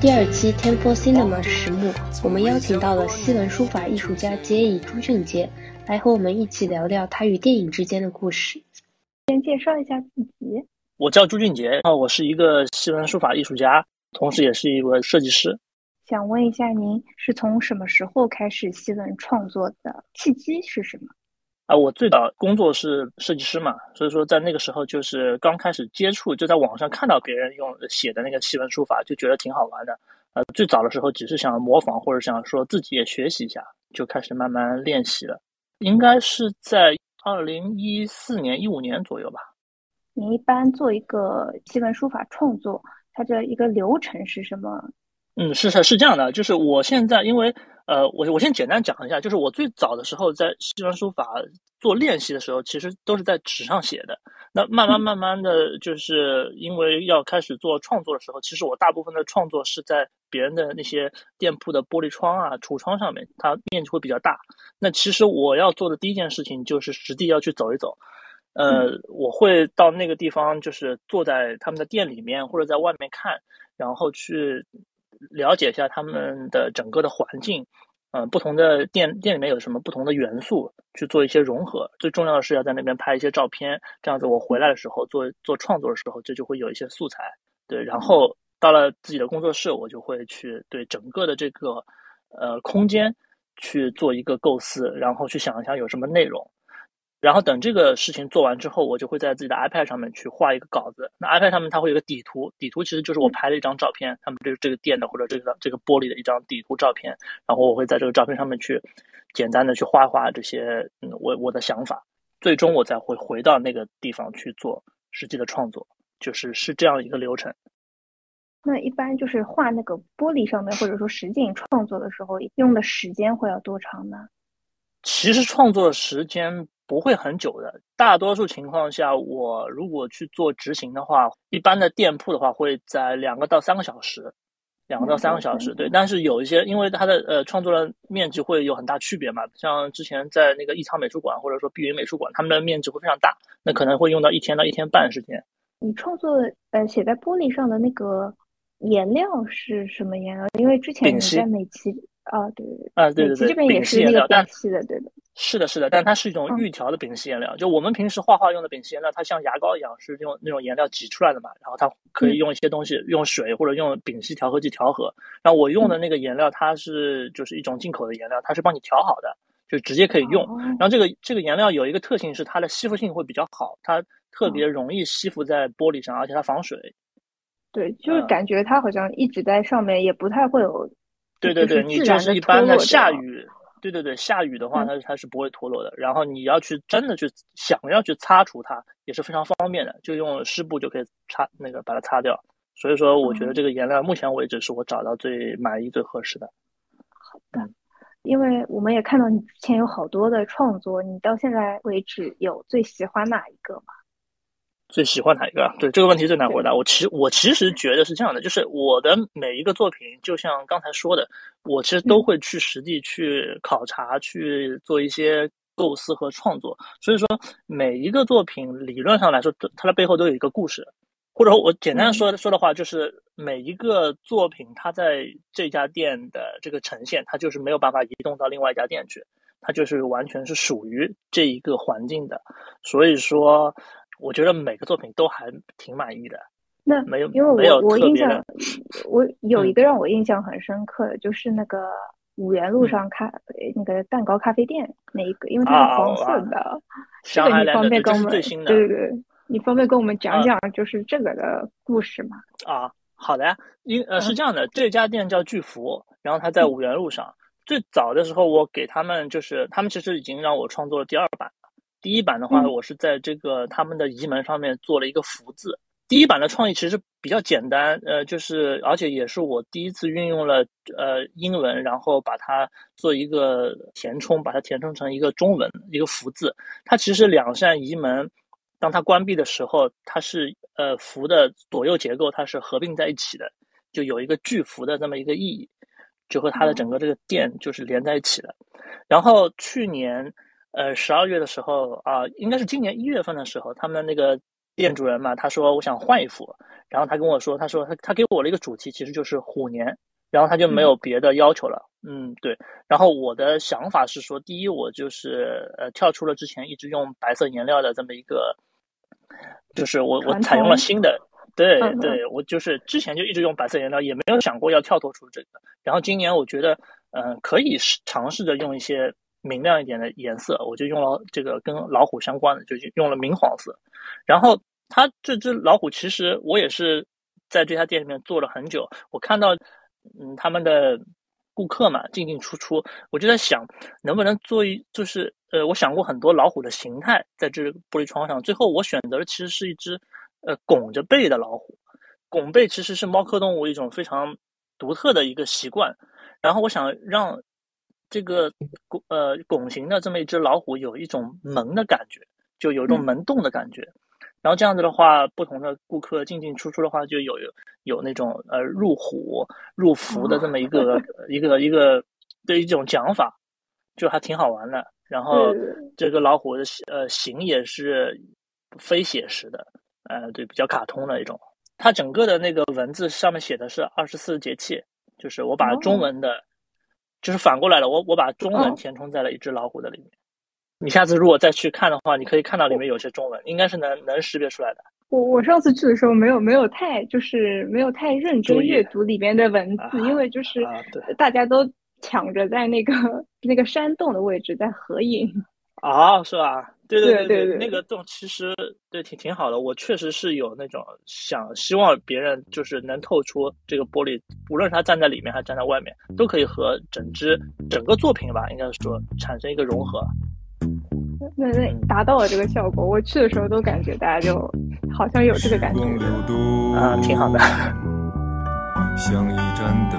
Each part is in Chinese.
第二期 Temple Cinema 实目，我们邀请到了西文书法艺术家杰乙朱俊杰，来和我们一起聊聊他与电影之间的故事。先介绍一下自己，我叫朱俊杰，啊，我是一个西文书法艺术家，同时也是一个设计师。想问一下，您是从什么时候开始西文创作的？契机是什么？啊，我最早工作是设计师嘛，所以说在那个时候就是刚开始接触，就在网上看到别人用写的那个西文书法，就觉得挺好玩的。呃，最早的时候只是想模仿，或者想说自己也学习一下，就开始慢慢练习了。应该是在二零一四年、一五年左右吧。你一般做一个西文书法创作，它的一个流程是什么？嗯，是是是这样的，就是我现在因为呃，我我先简单讲一下，就是我最早的时候在西文书法做练习的时候，其实都是在纸上写的。那慢慢慢慢的就是因为要开始做创作的时候，其实我大部分的创作是在别人的那些店铺的玻璃窗啊、橱窗上面，它面积会比较大。那其实我要做的第一件事情就是实地要去走一走，呃，我会到那个地方，就是坐在他们的店里面或者在外面看，然后去。了解一下他们的整个的环境，嗯，不同的店店里面有什么不同的元素，去做一些融合。最重要的是要在那边拍一些照片，这样子我回来的时候做做创作的时候，这就会有一些素材。对，然后到了自己的工作室，我就会去对整个的这个呃空间去做一个构思，然后去想一下有什么内容。然后等这个事情做完之后，我就会在自己的 iPad 上面去画一个稿子。那 iPad 上面它会有个底图，底图其实就是我拍了一张照片，他们这这个店的或者这个这个玻璃的一张底图照片。然后我会在这个照片上面去简单的去画画这些嗯我我的想法，最终我再会回到那个地方去做实际的创作，就是是这样一个流程。那一般就是画那个玻璃上面或者说实景创作的时候，用的时间会要多长呢？其实创作时间。不会很久的，大多数情况下，我如果去做执行的话，一般的店铺的话会在两个到三个小时，两个到三个小时，对。但是有一些，因为它的呃创作的面积会有很大区别嘛，像之前在那个艺仓美术馆或者说碧云美术馆，他们的面积会非常大，那可能会用到一天到一天半时间。你创作呃写在玻璃上的那个颜料是什么颜料？因为之前你在美琪啊，对对对，啊对对对，这边也是那个丙烯的，对的。是的，是的，但它是一种预调的丙烯颜料。就我们平时画画用的丙烯颜料，它像牙膏一样，是用那种颜料挤出来的嘛。然后它可以用一些东西，用水或者用丙烯调和剂调和。然后我用的那个颜料，它是就是一种进口的颜料，它是帮你调好的，就直接可以用。然后这个这个颜料有一个特性是它的吸附性会比较好，它特别容易吸附在玻璃上，而且它防水。对，就是感觉它好像一直在上面，也不太会有。对对对，你就是一般的下雨。对对对，下雨的话，它它是不会脱落的。然后你要去真的去想要去擦除它，也是非常方便的，就用湿布就可以擦那个把它擦掉。所以说，我觉得这个颜料目前为止是我找到最满意、最合适的。好的，因为我们也看到你之前有好多的创作，你到现在为止有最喜欢哪一个吗？最喜欢哪一个？对这个问题最难回答。我其实我其实觉得是这样的，就是我的每一个作品，就像刚才说的，我其实都会去实地去考察，去做一些构思和创作。所以说，每一个作品理论上来说，它的背后都有一个故事。或者我简单说说的话，就是每一个作品，它在这家店的这个呈现，它就是没有办法移动到另外一家店去，它就是完全是属于这一个环境的。所以说。我觉得每个作品都还挺满意的。那没有，因为我我印象，我有一个让我印象很深刻的，就是那个五元路上咖那个蛋糕咖啡店那一个，因为它是黄色的。这个你方便跟我们对对对，你方便跟我们讲讲就是这个的故事吗？啊，好的呀，因呃是这样的，这家店叫巨福，然后它在五元路上。最早的时候，我给他们就是他们其实已经让我创作了第二版。第一版的话，我是在这个他们的移门上面做了一个福字。第一版的创意其实比较简单，呃，就是而且也是我第一次运用了呃英文，然后把它做一个填充，把它填充成一个中文一个福字。它其实两扇移门，当它关闭的时候，它是呃福的左右结构它是合并在一起的，就有一个巨福的这么一个意义，就和它的整个这个店就是连在一起的。然后去年。呃，十二月的时候啊，应该是今年一月份的时候，他们那个店主人嘛，他说我想换一幅，然后他跟我说，他说他他给我了一个主题，其实就是虎年，然后他就没有别的要求了。嗯，对。然后我的想法是说，第一，我就是呃跳出了之前一直用白色颜料的这么一个，就是我我采用了新的，对对，我就是之前就一直用白色颜料，也没有想过要跳脱出这个。然后今年我觉得，嗯，可以尝试着用一些明亮一点的颜色，我就用了这个跟老虎相关的，就用了明黄色。然后它这只老虎其实我也是在这家店里面做了很久，我看到嗯他们的。顾客嘛，进进出出，我就在想，能不能做一，就是呃，我想过很多老虎的形态在这玻璃窗上，最后我选择的其实是一只呃拱着背的老虎。拱背其实是猫科动物一种非常独特的一个习惯，然后我想让这个拱呃拱形的这么一只老虎有一种门的感觉，就有一种门洞的感觉。然后这样子的话，不同的顾客进进出出的话，就有有有那种呃入虎入福的这么一个一个一个的一种讲法，就还挺好玩的。然后这个老虎的呃形也是非写实的，呃对，比较卡通的一种。它整个的那个文字上面写的是二十四节气，就是我把中文的，就是反过来了，我我把中文填充在了一只老虎的里面。你下次如果再去看的话，你可以看到里面有些中文，应该是能能识别出来的。我我上次去的时候没有没有太就是没有太认真阅读里面的文字，因为就是大家都抢着在那个 那个山洞的位置在合影。啊，是吧？对对对对，那个洞其实对挺挺好的。我确实是有那种想希望别人就是能透出这个玻璃，无论是他站在里面还是站在外面，都可以和整只整个作品吧，应该说产生一个融合。那那达到了这个效果，我去的时候都感觉大家就好像有这个感觉啊，挺好的。像一盏灯，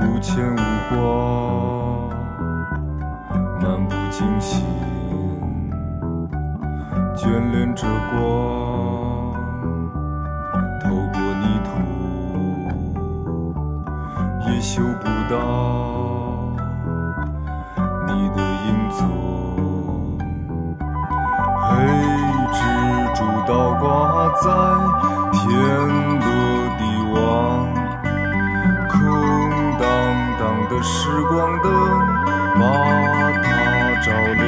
无牵无挂，漫不星星，眷恋着光，透过泥土，也嗅不到。你的影踪，黑蜘蛛倒挂在天罗地网，空荡荡的时光灯把它照亮。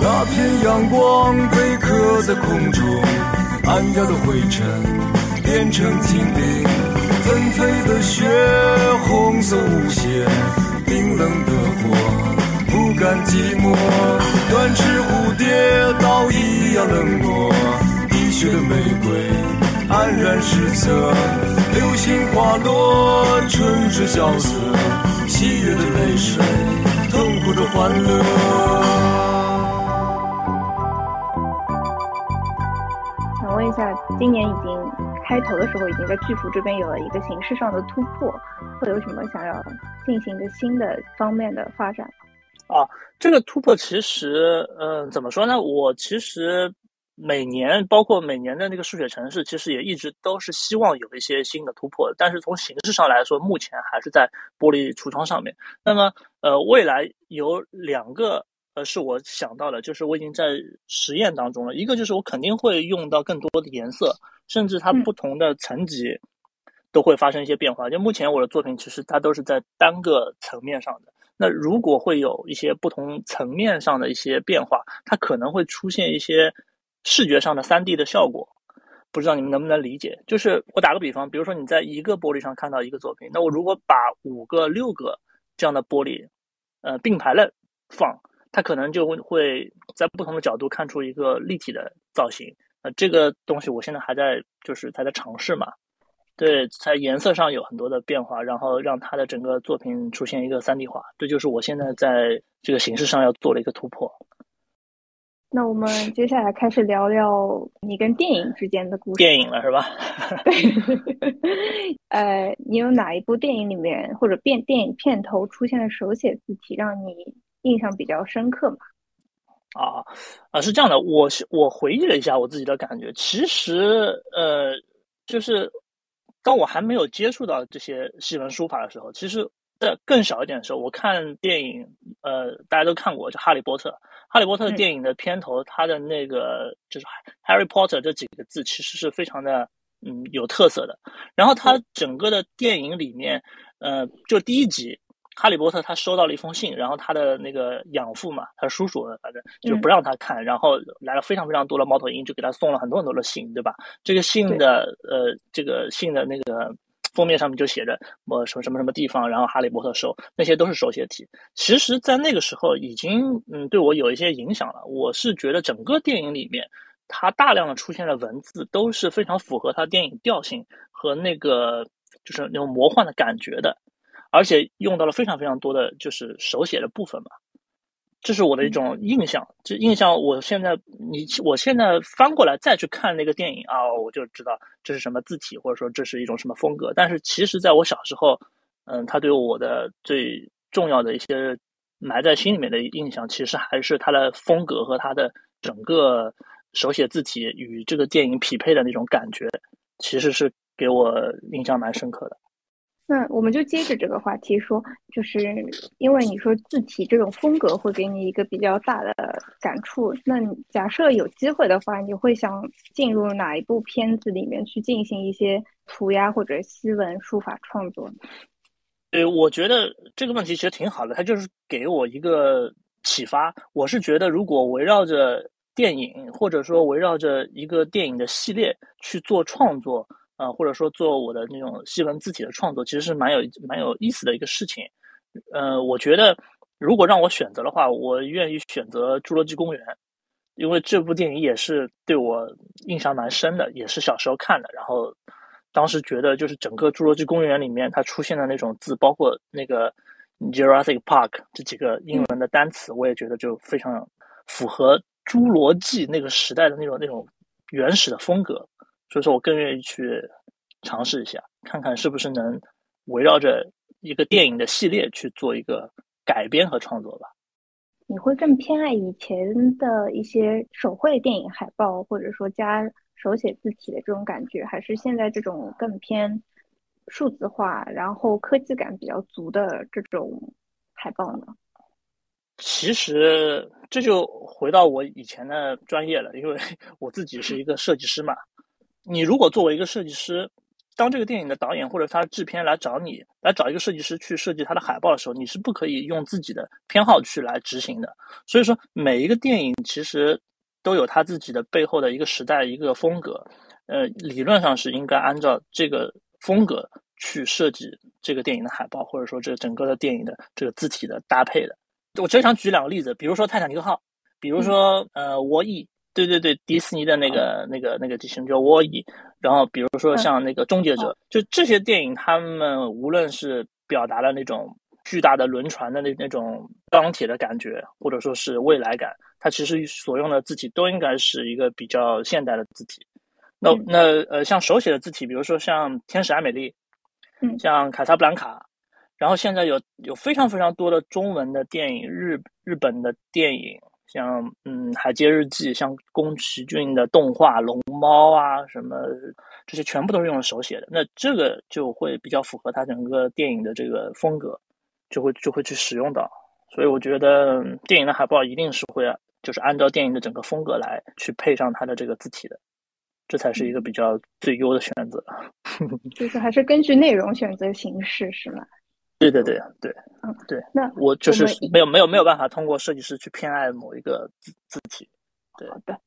那片阳光被刻在空中，暗掉的灰尘变成精灵，纷飞的雪，红色无限。冰冷的火，不甘寂寞，断翅蝴蝶倒一样冷漠，滴血的玫瑰黯然失色，流星滑落，春之萧瑟，喜悦的泪水，痛苦的欢乐。想问一下，今年已经开头的时候，已经在巨幅这边有了一个形式上的突破。会有什么想要进行的新的方面的发展啊，这个突破其实，嗯，怎么说呢？我其实每年，包括每年的那个数学城市，其实也一直都是希望有一些新的突破。但是从形式上来说，目前还是在玻璃橱窗上面。那么，呃，未来有两个，呃，是我想到的，就是我已经在实验当中了。一个就是我肯定会用到更多的颜色，甚至它不同的层级。都会发生一些变化。就目前我的作品，其实它都是在单个层面上的。那如果会有一些不同层面上的一些变化，它可能会出现一些视觉上的三 D 的效果。不知道你们能不能理解？就是我打个比方，比如说你在一个玻璃上看到一个作品，那我如果把五个、六个这样的玻璃，呃，并排了放，它可能就会会在不同的角度看出一个立体的造型。呃，这个东西我现在还在，就是还在尝试嘛。对，在颜色上有很多的变化，然后让它的整个作品出现一个三 D 化，这就是我现在在这个形式上要做的一个突破。那我们接下来开始聊聊你跟电影之间的故事。电影了是吧？对。呃，你有哪一部电影里面或者变电影片头出现的手写字体让你印象比较深刻吗？啊啊，是这样的，我我回忆了一下我自己的感觉，其实呃，就是。当我还没有接触到这些西文书法的时候，其实在更小一点的时候，我看电影，呃，大家都看过，就《哈利波特》。《哈利波特》电影的片头，它的那个就是 “Harry Potter” 这几个字，其实是非常的嗯有特色的。然后它整个的电影里面，呃，就第一集，哈利波特他收到了一封信，然后他的那个养父嘛，他叔叔反正就不让他看，然后来了非常非常多的猫头鹰，就给他送了很多很多的信，对吧？这个信的呃，这个信的那个。封面上面就写着我什么什么什么地方，然后哈利波特手那些都是手写体。其实，在那个时候已经嗯对我有一些影响了。我是觉得整个电影里面，它大量的出现的文字都是非常符合它电影调性和那个就是那种魔幻的感觉的，而且用到了非常非常多的就是手写的部分嘛。这是我的一种印象，这印象我现在你我现在翻过来再去看那个电影啊，我就知道这是什么字体，或者说这是一种什么风格。但是其实在我小时候，嗯，他对我的最重要的一些埋在心里面的印象，其实还是他的风格和他的整个手写字体与这个电影匹配的那种感觉，其实是给我印象蛮深刻的。那我们就接着这个话题说，就是因为你说字体这种风格会给你一个比较大的感触。那假设有机会的话，你会想进入哪一部片子里面去进行一些涂鸦或者西文书法创作？对，我觉得这个问题其实挺好的，它就是给我一个启发。我是觉得，如果围绕着电影，或者说围绕着一个电影的系列去做创作。啊，或者说做我的那种西文字体的创作，其实是蛮有蛮有意思的一个事情。呃，我觉得如果让我选择的话，我愿意选择《侏罗纪公园》，因为这部电影也是对我印象蛮深的，也是小时候看的。然后当时觉得，就是整个《侏罗纪公园》里面它出现的那种字，包括那个 Jurassic Park 这几个英文的单词，我也觉得就非常符合侏罗纪那个时代的那种那种原始的风格。所以说我更愿意去尝试一下，看看是不是能围绕着一个电影的系列去做一个改编和创作吧。你会更偏爱以前的一些手绘电影海报，或者说加手写字体的这种感觉，还是现在这种更偏数字化，然后科技感比较足的这种海报呢？其实这就回到我以前的专业了，因为 我自己是一个设计师嘛。你如果作为一个设计师，当这个电影的导演或者他制片来找你，来找一个设计师去设计他的海报的时候，你是不可以用自己的偏好去来执行的。所以说，每一个电影其实都有它自己的背后的一个时代、一个风格。呃，理论上是应该按照这个风格去设计这个电影的海报，或者说这整个的电影的这个字体的搭配的。我只想举两个例子，比如说《泰坦尼克号》，比如说呃《沃伊》。对对对，迪士尼的那个那个那个机器人叫沃伊，然后比如说像那个终结者，就这些电影，他们无论是表达了那种巨大的轮船的那那种钢铁的感觉，或者说是未来感，它其实所用的字体都应该是一个比较现代的字体。那那呃，像手写的字体，比如说像天使爱美丽，嗯，像卡萨布兰卡，然后现在有有非常非常多的中文的电影，日日本的电影。像嗯，《海街日记》，像宫崎骏的动画《龙猫》啊，什么这些全部都是用手写的。那这个就会比较符合他整个电影的这个风格，就会就会去使用到。所以我觉得电影的海报一定是会就是按照电影的整个风格来去配上它的这个字体的，这才是一个比较最优的选择。就是还是根据内容选择形式，是吗？对对对对，嗯对，那我就是没有没有没有办法通过设计师去偏爱某一个字字体。对，好的。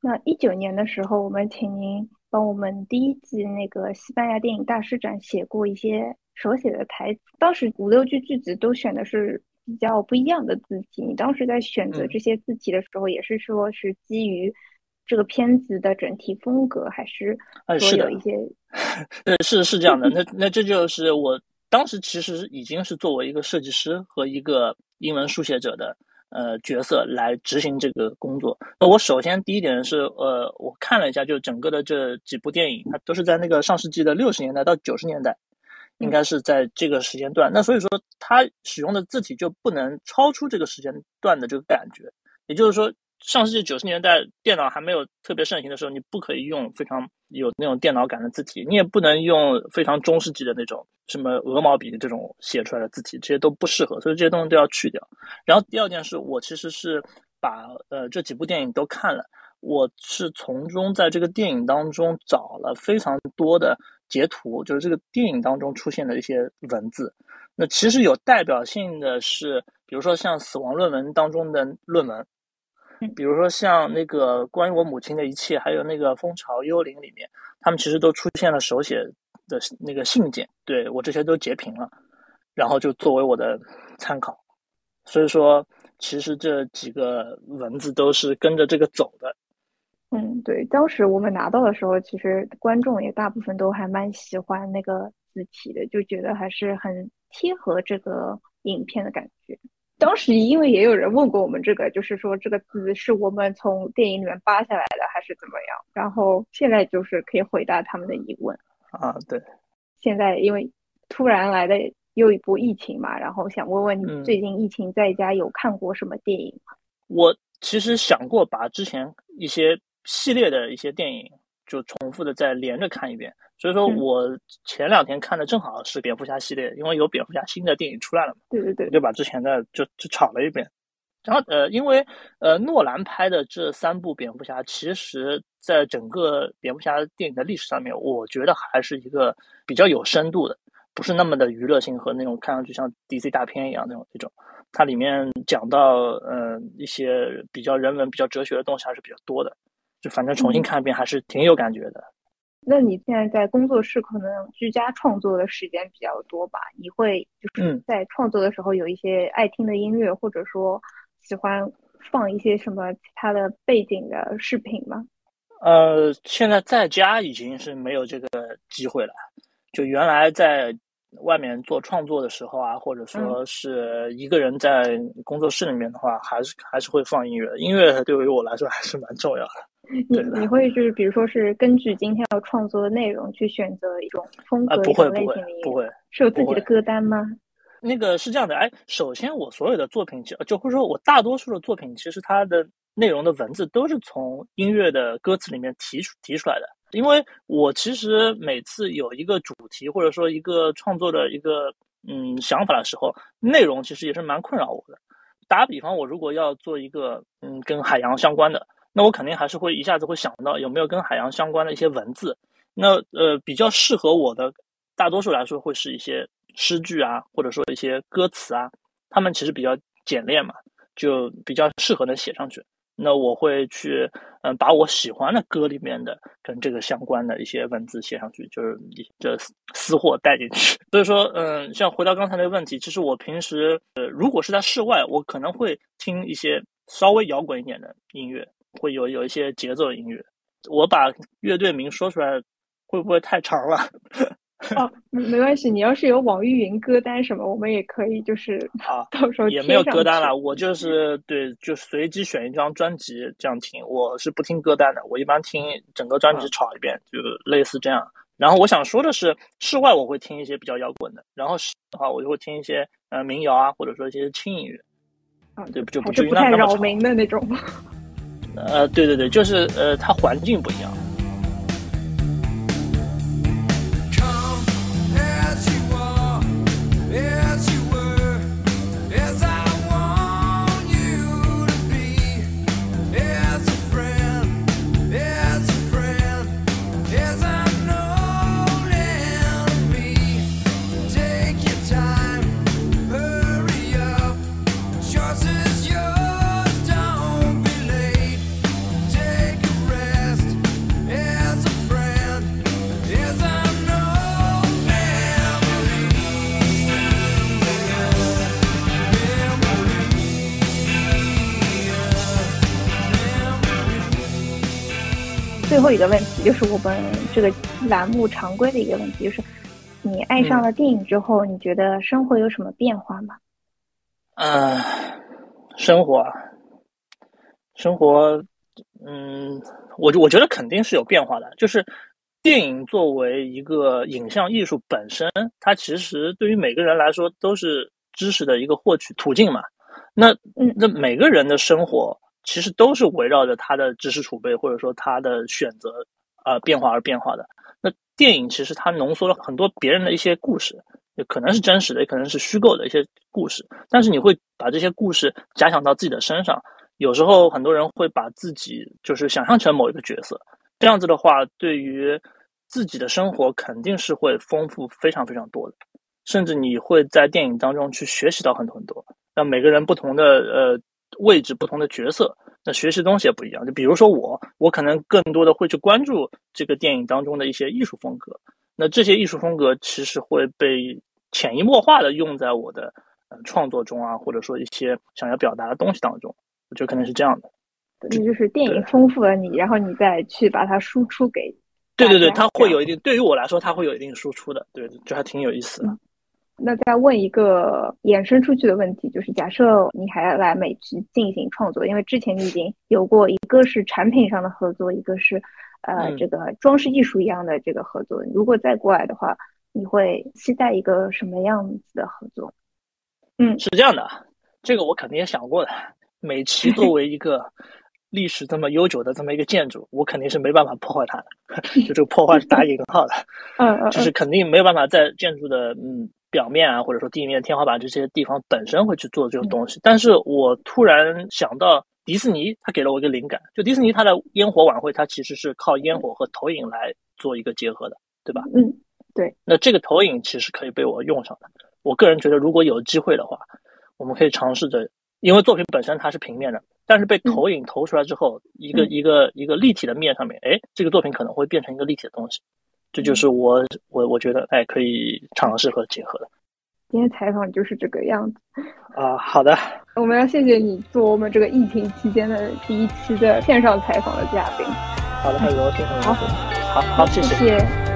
那一九年的时候，我们请您帮我们第一季那个西班牙电影大师展写过一些手写的台词，当时五六句句子都选的是比较不一样的字体。你当时在选择这些字体的时候，也是说是基于这个片子的整体风格，还是说有一些？对，是是这样的。那那这就是我。当时其实已经是作为一个设计师和一个英文书写者的呃角色来执行这个工作。那我首先第一点是呃，我看了一下，就整个的这几部电影，它都是在那个上世纪的六十年代到九十年代，应该是在这个时间段。那所以说，它使用的字体就不能超出这个时间段的这个感觉。也就是说，上世纪九十年代电脑还没有特别盛行的时候，你不可以用非常有那种电脑感的字体，你也不能用非常中世纪的那种什么鹅毛笔这种写出来的字体，这些都不适合，所以这些东西都要去掉。然后第二件事，我其实是把呃这几部电影都看了，我是从中在这个电影当中找了非常多的截图，就是这个电影当中出现的一些文字。那其实有代表性的是，比如说像《死亡论文》当中的论文。比如说像那个关于我母亲的一切，还有那个《蜂巢幽灵》里面，他们其实都出现了手写的那个信件，对我这些都截屏了，然后就作为我的参考。所以说，其实这几个文字都是跟着这个走的。嗯，对，当时我们拿到的时候，其实观众也大部分都还蛮喜欢那个字体的，就觉得还是很贴合这个影片的感觉。当时因为也有人问过我们这个，就是说这个字是我们从电影里面扒下来的还是怎么样？然后现在就是可以回答他们的疑问啊。对，现在因为突然来的又一波疫情嘛，然后想问问你最近疫情在家有看过什么电影吗？我其实想过把之前一些系列的一些电影就重复的再连着看一遍。所以说我前两天看的正好是蝙蝠侠系列，因为有蝙蝠侠新的电影出来了嘛，对对对，就把之前的就就炒了一遍。然后呃，因为呃诺兰拍的这三部蝙蝠侠，其实在整个蝙蝠侠电影的历史上面，我觉得还是一个比较有深度的，不是那么的娱乐性和那种看上去像 DC 大片一样那种那种。它里面讲到呃一些比较人文、比较哲学的东西还是比较多的，就反正重新看一遍还是挺有感觉的。那你现在在工作室可能居家创作的时间比较多吧？你会就是在创作的时候有一些爱听的音乐，或者说喜欢放一些什么其他的背景的视频吗？呃，现在在家已经是没有这个机会了。就原来在外面做创作的时候啊，或者说是一个人在工作室里面的话，还是还是会放音乐。音乐对于我来说还是蛮重要的。你你会就是比如说是根据今天要创作的内容去选择一种风格、一种类型的音乐，不会是有自己的歌单吗？那个是这样的，哎，首先我所有的作品就就或者说我大多数的作品，其实它的内容的文字都是从音乐的歌词里面提出提出来的。因为我其实每次有一个主题或者说一个创作的一个嗯想法的时候，内容其实也是蛮困扰我的。打比方，我如果要做一个嗯跟海洋相关的。那我肯定还是会一下子会想到有没有跟海洋相关的一些文字。那呃，比较适合我的，大多数来说会是一些诗句啊，或者说一些歌词啊，他们其实比较简练嘛，就比较适合能写上去。那我会去嗯，把我喜欢的歌里面的跟这个相关的一些文字写上去，就是这私货带进去。所以说，嗯，像回到刚才那个问题，其实我平时呃，如果是在室外，我可能会听一些稍微摇滚一点的音乐。会有有一些节奏音乐，我把乐队名说出来会不会太长了？哦，没关系，你要是有网易云歌单什么，我们也可以就是啊，到时候也没有歌单了。我就是对，就随机选一张专辑这样听。我是不听歌单的，我一般听整个专辑炒一遍，就类似这样。然后我想说的是，室外我会听一些比较摇滚的，然后室的话我就会听一些呃民谣啊，或者说一些轻音乐啊，对，就不至于那么扰民的那种。呃，对对对，就是呃，它环境不一样。一个问题就是我们这个栏目常规的一个问题，就是你爱上了电影之后，你觉得生活有什么变化吗？呃，生活，生活，嗯，我我觉得肯定是有变化的。就是电影作为一个影像艺术本身，它其实对于每个人来说都是知识的一个获取途径嘛。那那每个人的生活。其实都是围绕着他的知识储备，或者说他的选择呃变化而变化的。那电影其实它浓缩了很多别人的一些故事，也可能是真实的，也可能是虚构的一些故事。但是你会把这些故事假想到自己的身上，有时候很多人会把自己就是想象成某一个角色，这样子的话，对于自己的生活肯定是会丰富非常非常多的，甚至你会在电影当中去学习到很多很多。那每个人不同的呃位置、不同的角色，那学习东西也不一样。就比如说我，我可能更多的会去关注这个电影当中的一些艺术风格。那这些艺术风格其实会被潜移默化的用在我的呃创作中啊，或者说一些想要表达的东西当中。我觉得可能是这样的。这就是电影丰富了你，然后你再去把它输出给。对对对，它会有一定，对于我来说，它会有一定输出的，对，就还挺有意思的。那再问一个衍生出去的问题，就是假设你还来美剧进行创作，因为之前你已经有过一个是产品上的合作，一个是呃这个装饰艺术一样的这个合作。如果再过来的话，你会期待一个什么样子的合作？嗯，是这样的，这个我肯定也想过的。美琪作为一个。历史这么悠久的这么一个建筑，我肯定是没办法破坏它的。就这个破坏是打引号的，嗯嗯，就是肯定没有办法在建筑的嗯表面啊，或者说地面、天花板这些地方本身会去做这种东西。但是我突然想到迪士尼，它给了我一个灵感，就迪士尼它的烟火晚会，它其实是靠烟火和投影来做一个结合的，对吧？嗯，对。那这个投影其实可以被我用上的。我个人觉得，如果有机会的话，我们可以尝试着，因为作品本身它是平面的。但是被投影投出来之后，一个一个一个立体的面上面，哎，这个作品可能会变成一个立体的东西，这就是我我我觉得哎可以尝试和结合的。今天采访就是这个样子啊，好的，我们要谢谢你做我们这个疫情期间的第一期的线上采访的嘉宾。好的，很荣幸，好，好好谢谢。